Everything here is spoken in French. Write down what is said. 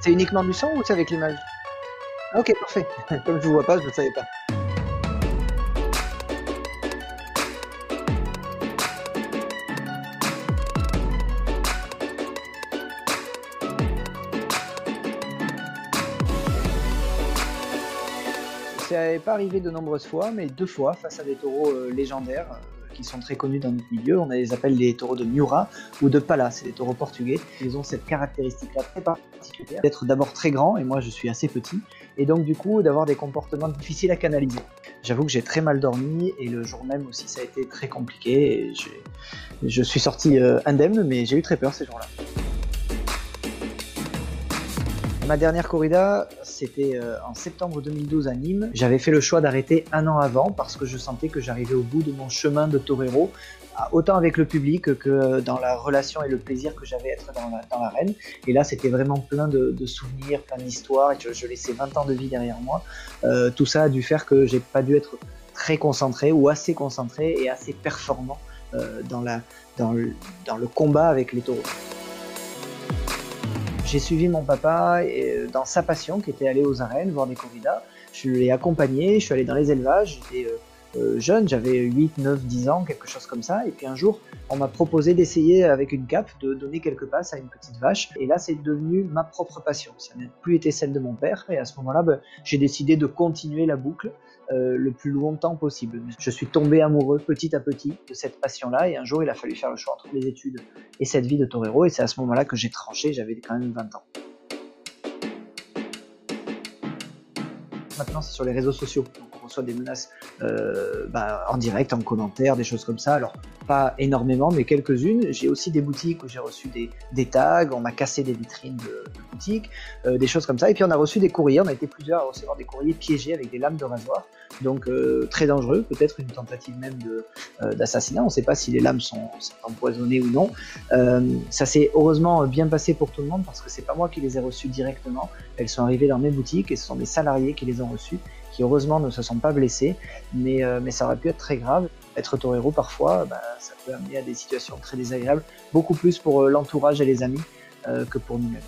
C'est uniquement du son ou c'est avec l'image Ok, parfait. Comme je vous vois pas, je ne savais pas. Ça n'est pas arrivé de nombreuses fois, mais deux fois face à des taureaux euh, légendaires euh, sont très connus dans notre milieu. On les appelle les taureaux de Miura ou de Pala, c'est des taureaux portugais. Ils ont cette caractéristique-là très particulière d'être d'abord très grands, et moi je suis assez petit, et donc du coup d'avoir des comportements difficiles à canaliser. J'avoue que j'ai très mal dormi, et le jour même aussi ça a été très compliqué. je suis sorti euh, indemne, mais j'ai eu très peur ces jours-là. Ma dernière corrida, c'était euh, en septembre 2012 à Nîmes. J'avais fait le choix d'arrêter un an avant parce que je sentais que j'arrivais au bout de mon chemin de torero, autant avec le public que dans la relation et le plaisir que j'avais être dans l'arène. et là, c'était vraiment plein de, souvenirs, plein d'histoires. Et je, laissais 20 ans de vie derrière moi. Euh, tout ça a dû faire que j'ai pas dû être très concentré ou assez concentré et assez performant euh, dans le combat avec les taureaux. J'ai suivi mon papa euh, dans sa passion qui était aller aux arènes voir des corridas. Je l'ai accompagné, je suis allé dans les élevages, jeune, j'avais 8, 9, 10 ans, quelque chose comme ça. Et puis un jour, on m'a proposé d'essayer avec une cape de donner quelques passes à une petite vache. Et là, c'est devenu ma propre passion. Ça n'a plus été celle de mon père. Et à ce moment-là, ben, j'ai décidé de continuer la boucle. Euh, le plus longtemps possible. Je suis tombé amoureux petit à petit de cette passion-là et un jour il a fallu faire le choix entre les études et cette vie de torero et c'est à ce moment-là que j'ai tranché, j'avais quand même 20 ans. Maintenant c'est sur les réseaux sociaux, reçoit des menaces euh, bah, en direct, en commentaire, des choses comme ça. Alors pas énormément, mais quelques-unes. J'ai aussi des boutiques où j'ai reçu des, tags, on m'a cassé des vitrines de, boutiques, euh, des choses comme ça. Et puis on a reçu des courriers, on a été plusieurs à recevoir des courriers piégés avec des lames de rasoir. Donc euh, très dangereux, peut-être une tentative même d'assassinat. on ne sait pas si les lames sont, empoisonnées ou non. ça s'est heureusement bien passé pour tout le monde parce que c'est pas moi qui les ai reçues directement. Elles sont arrivées dans mes boutiques et ce sont mes salariés qui les ont reçues qui heureusement ne se sont pas blessés, mais, mais ça aurait pu être très grave être torero parfois, bah, ça peut amener à des situations très désagréables, beaucoup plus pour euh, l'entourage et les amis euh, que pour nous-mêmes.